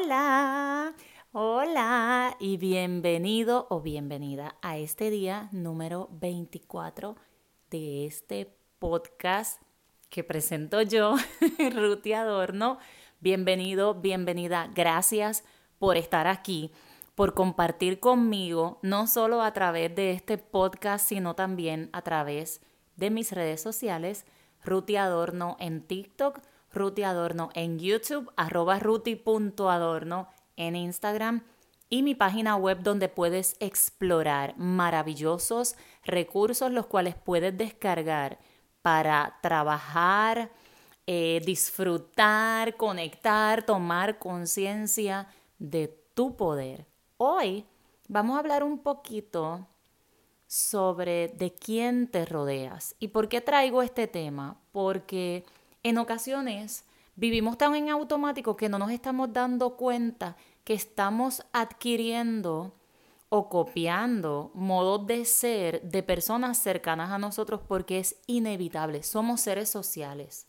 Hola, hola y bienvenido o bienvenida a este día número 24 de este podcast que presento yo, Ruti Adorno. Bienvenido, bienvenida. Gracias por estar aquí, por compartir conmigo, no solo a través de este podcast, sino también a través de mis redes sociales, Ruti Adorno en TikTok, Ruti Adorno en YouTube, arroba ruti.adorno en Instagram y mi página web donde puedes explorar maravillosos recursos los cuales puedes descargar para trabajar, eh, disfrutar, conectar, tomar conciencia de tu poder. Hoy vamos a hablar un poquito sobre de quién te rodeas. ¿Y por qué traigo este tema? Porque en ocasiones vivimos tan en automático que no nos estamos dando cuenta que estamos adquiriendo o copiando modos de ser de personas cercanas a nosotros porque es inevitable. Somos seres sociales.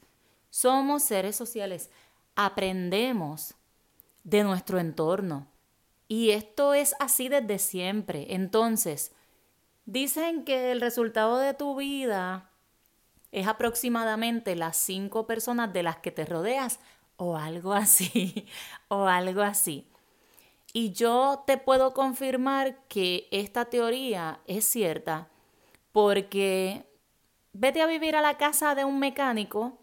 Somos seres sociales. Aprendemos de nuestro entorno. Y esto es así desde siempre. Entonces, dicen que el resultado de tu vida es aproximadamente las cinco personas de las que te rodeas o algo así, o algo así. Y yo te puedo confirmar que esta teoría es cierta porque vete a vivir a la casa de un mecánico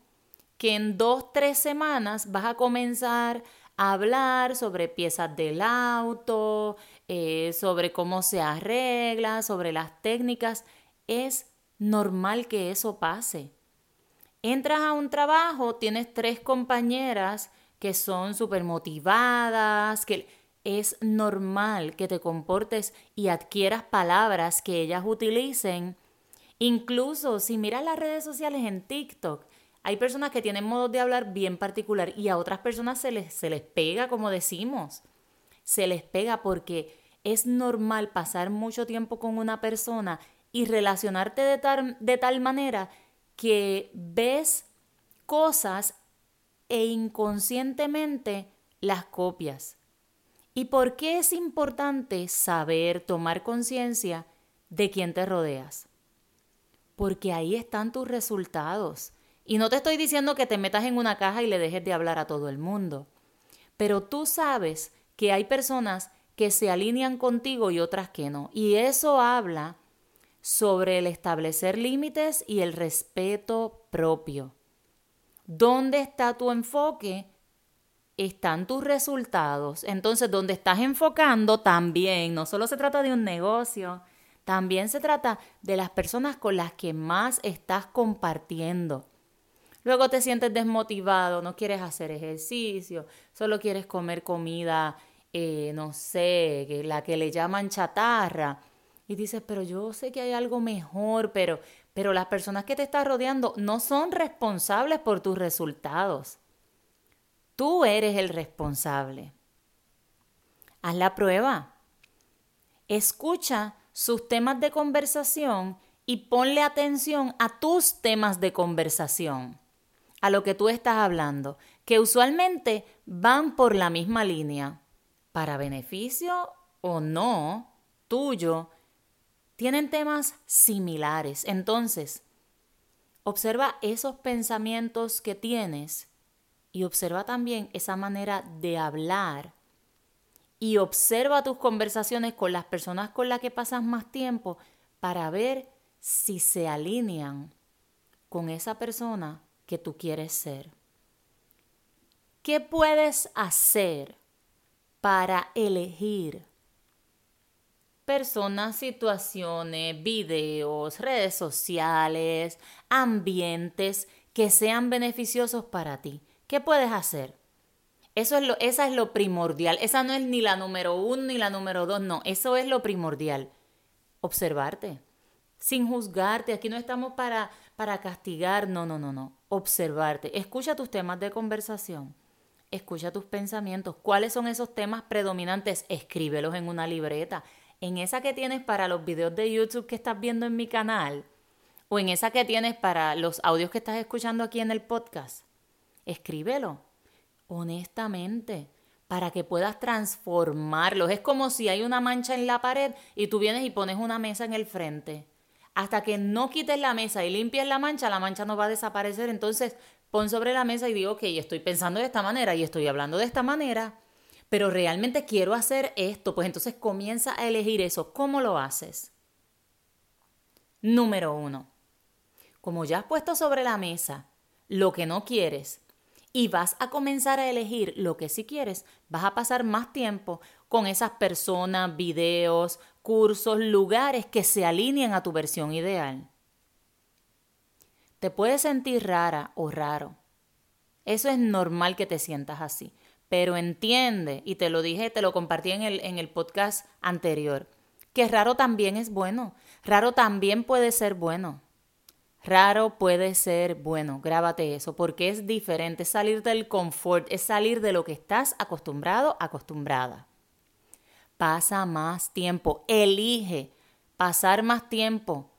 que en dos, tres semanas vas a comenzar a hablar sobre piezas del auto, eh, sobre cómo se arregla, sobre las técnicas. Es normal que eso pase. Entras a un trabajo, tienes tres compañeras que son súper motivadas, que es normal que te comportes y adquieras palabras que ellas utilicen. Incluso si miras las redes sociales en TikTok, hay personas que tienen modos de hablar bien particular y a otras personas se les, se les pega, como decimos. Se les pega porque es normal pasar mucho tiempo con una persona y relacionarte de tal, de tal manera que ves cosas e inconscientemente las copias. ¿Y por qué es importante saber, tomar conciencia de quién te rodeas? Porque ahí están tus resultados. Y no te estoy diciendo que te metas en una caja y le dejes de hablar a todo el mundo. Pero tú sabes que hay personas que se alinean contigo y otras que no. Y eso habla sobre el establecer límites y el respeto propio. ¿Dónde está tu enfoque? Están tus resultados. Entonces, donde estás enfocando también, no solo se trata de un negocio, también se trata de las personas con las que más estás compartiendo. Luego te sientes desmotivado, no quieres hacer ejercicio, solo quieres comer comida, eh, no sé, la que le llaman chatarra y dices, pero yo sé que hay algo mejor, pero, pero las personas que te están rodeando no son responsables por tus resultados. Tú eres el responsable. Haz la prueba. Escucha sus temas de conversación y ponle atención a tus temas de conversación, a lo que tú estás hablando, que usualmente van por la misma línea, para beneficio o no tuyo tienen temas similares. Entonces, observa esos pensamientos que tienes y observa también esa manera de hablar y observa tus conversaciones con las personas con las que pasas más tiempo para ver si se alinean con esa persona que tú quieres ser. ¿Qué puedes hacer para elegir personas, situaciones, videos, redes sociales, ambientes que sean beneficiosos para ti. ¿Qué puedes hacer? Eso es lo, esa es lo primordial. Esa no es ni la número uno ni la número dos, no. Eso es lo primordial. Observarte, sin juzgarte. Aquí no estamos para, para castigar, no, no, no, no. Observarte. Escucha tus temas de conversación. Escucha tus pensamientos. ¿Cuáles son esos temas predominantes? Escríbelos en una libreta en esa que tienes para los videos de YouTube que estás viendo en mi canal o en esa que tienes para los audios que estás escuchando aquí en el podcast, escríbelo honestamente, para que puedas transformarlos. Es como si hay una mancha en la pared y tú vienes y pones una mesa en el frente. Hasta que no quites la mesa y limpies la mancha, la mancha no va a desaparecer. Entonces, pon sobre la mesa y digo, ok, estoy pensando de esta manera y estoy hablando de esta manera, pero realmente quiero hacer esto. Pues entonces comienza a elegir eso. ¿Cómo lo haces? Número uno, como ya has puesto sobre la mesa lo que no quieres y vas a comenzar a elegir lo que sí quieres, vas a pasar más tiempo con esas personas, videos, cursos, lugares que se alineen a tu versión ideal. Te puedes sentir rara o raro. Eso es normal que te sientas así. Pero entiende, y te lo dije, te lo compartí en el, en el podcast anterior, que raro también es bueno. Raro también puede ser bueno. Raro puede ser bueno, grábate eso, porque es diferente, es salir del confort, es salir de lo que estás acostumbrado, acostumbrada. Pasa más tiempo, elige pasar más tiempo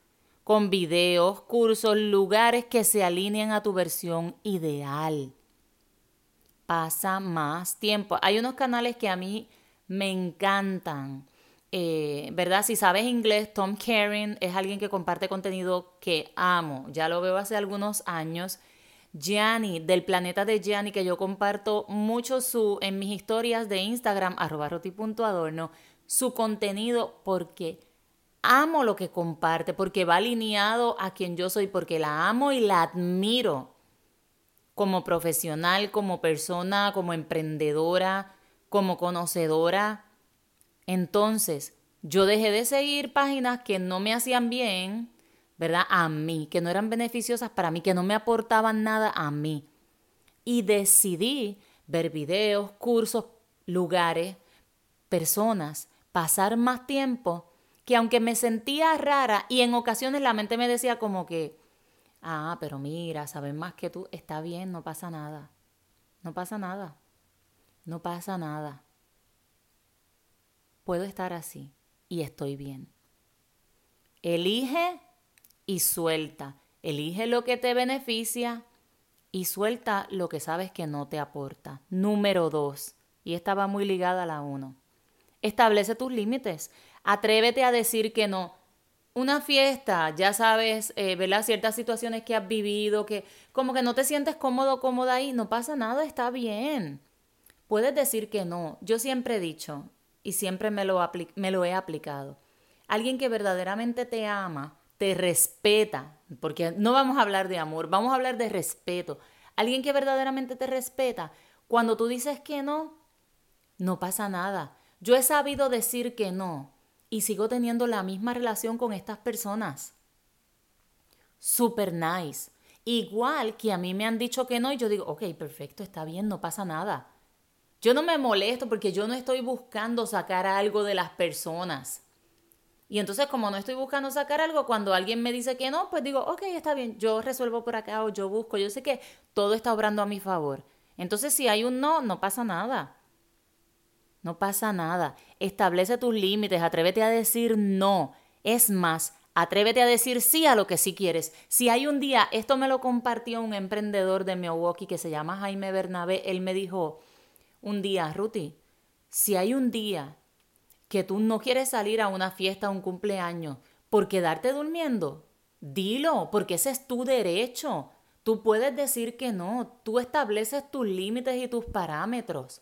con videos, cursos, lugares que se alineen a tu versión ideal. Pasa más tiempo. Hay unos canales que a mí me encantan eh, ¿verdad? Si sabes inglés, Tom Karen es alguien que comparte contenido que amo, ya lo veo hace algunos años. Gianni, del planeta de Gianni, que yo comparto mucho su, en mis historias de Instagram, arroba roti.adorno, su contenido porque amo lo que comparte, porque va alineado a quien yo soy, porque la amo y la admiro como profesional, como persona, como emprendedora, como conocedora entonces, yo dejé de seguir páginas que no me hacían bien, ¿verdad? A mí, que no eran beneficiosas para mí, que no me aportaban nada a mí. Y decidí ver videos, cursos, lugares, personas, pasar más tiempo, que aunque me sentía rara y en ocasiones la mente me decía como que, ah, pero mira, sabes más que tú, está bien, no pasa nada. No pasa nada. No pasa nada puedo estar así y estoy bien. Elige y suelta. Elige lo que te beneficia y suelta lo que sabes que no te aporta. Número dos, y esta va muy ligada a la uno. Establece tus límites. Atrévete a decir que no. Una fiesta, ya sabes, eh, ¿verdad? Ciertas situaciones que has vivido, que como que no te sientes cómodo, cómoda ahí, no pasa nada, está bien. Puedes decir que no. Yo siempre he dicho, y siempre me lo, me lo he aplicado. Alguien que verdaderamente te ama, te respeta, porque no vamos a hablar de amor, vamos a hablar de respeto. Alguien que verdaderamente te respeta, cuando tú dices que no, no pasa nada. Yo he sabido decir que no y sigo teniendo la misma relación con estas personas. Super nice. Igual que a mí me han dicho que no y yo digo, ok, perfecto, está bien, no pasa nada. Yo no me molesto porque yo no estoy buscando sacar algo de las personas. Y entonces como no estoy buscando sacar algo, cuando alguien me dice que no, pues digo, ok, está bien, yo resuelvo por acá o yo busco, yo sé que todo está obrando a mi favor. Entonces si hay un no, no pasa nada. No pasa nada. Establece tus límites, atrévete a decir no. Es más, atrévete a decir sí a lo que sí quieres. Si hay un día, esto me lo compartió un emprendedor de Milwaukee que se llama Jaime Bernabé, él me dijo, un día, Ruti, si hay un día que tú no quieres salir a una fiesta, a un cumpleaños, por quedarte durmiendo, dilo, porque ese es tu derecho. Tú puedes decir que no, tú estableces tus límites y tus parámetros.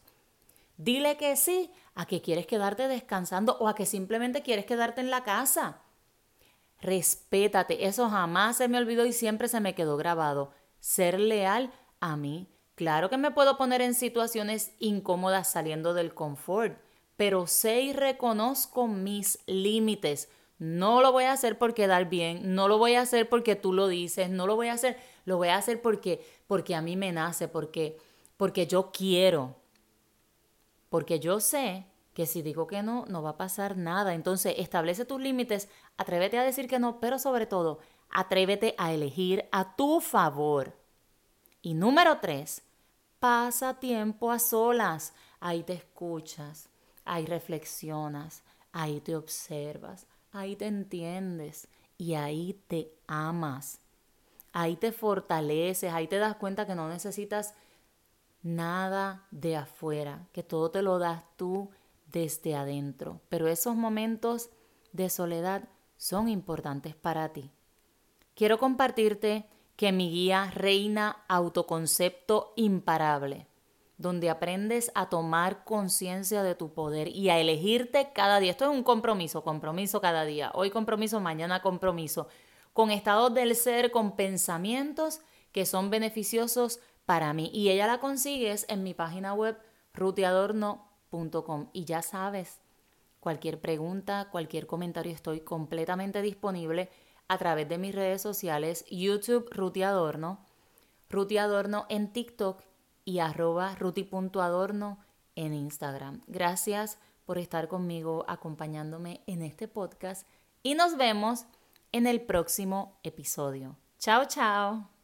Dile que sí a que quieres quedarte descansando o a que simplemente quieres quedarte en la casa. Respétate, eso jamás se me olvidó y siempre se me quedó grabado. Ser leal a mí Claro que me puedo poner en situaciones incómodas saliendo del confort, pero sé y reconozco mis límites. No lo voy a hacer por quedar bien, no lo voy a hacer porque tú lo dices, no lo voy a hacer, lo voy a hacer porque porque a mí me nace, porque porque yo quiero. Porque yo sé que si digo que no, no va a pasar nada. Entonces, establece tus límites, atrévete a decir que no, pero sobre todo, atrévete a elegir a tu favor. Y número tres, Pasa tiempo a solas. Ahí te escuchas, ahí reflexionas, ahí te observas, ahí te entiendes y ahí te amas. Ahí te fortaleces, ahí te das cuenta que no necesitas nada de afuera, que todo te lo das tú desde adentro. Pero esos momentos de soledad son importantes para ti. Quiero compartirte que mi guía Reina Autoconcepto Imparable, donde aprendes a tomar conciencia de tu poder y a elegirte cada día. Esto es un compromiso, compromiso cada día. Hoy compromiso, mañana compromiso. Con estados del ser, con pensamientos que son beneficiosos para mí. Y ella la consigues en mi página web rutiadorno.com. Y ya sabes, cualquier pregunta, cualquier comentario, estoy completamente disponible a través de mis redes sociales, YouTube Rutiadorno, Rutiadorno en TikTok y arroba ruti.adorno en Instagram. Gracias por estar conmigo acompañándome en este podcast y nos vemos en el próximo episodio. Chao, chao.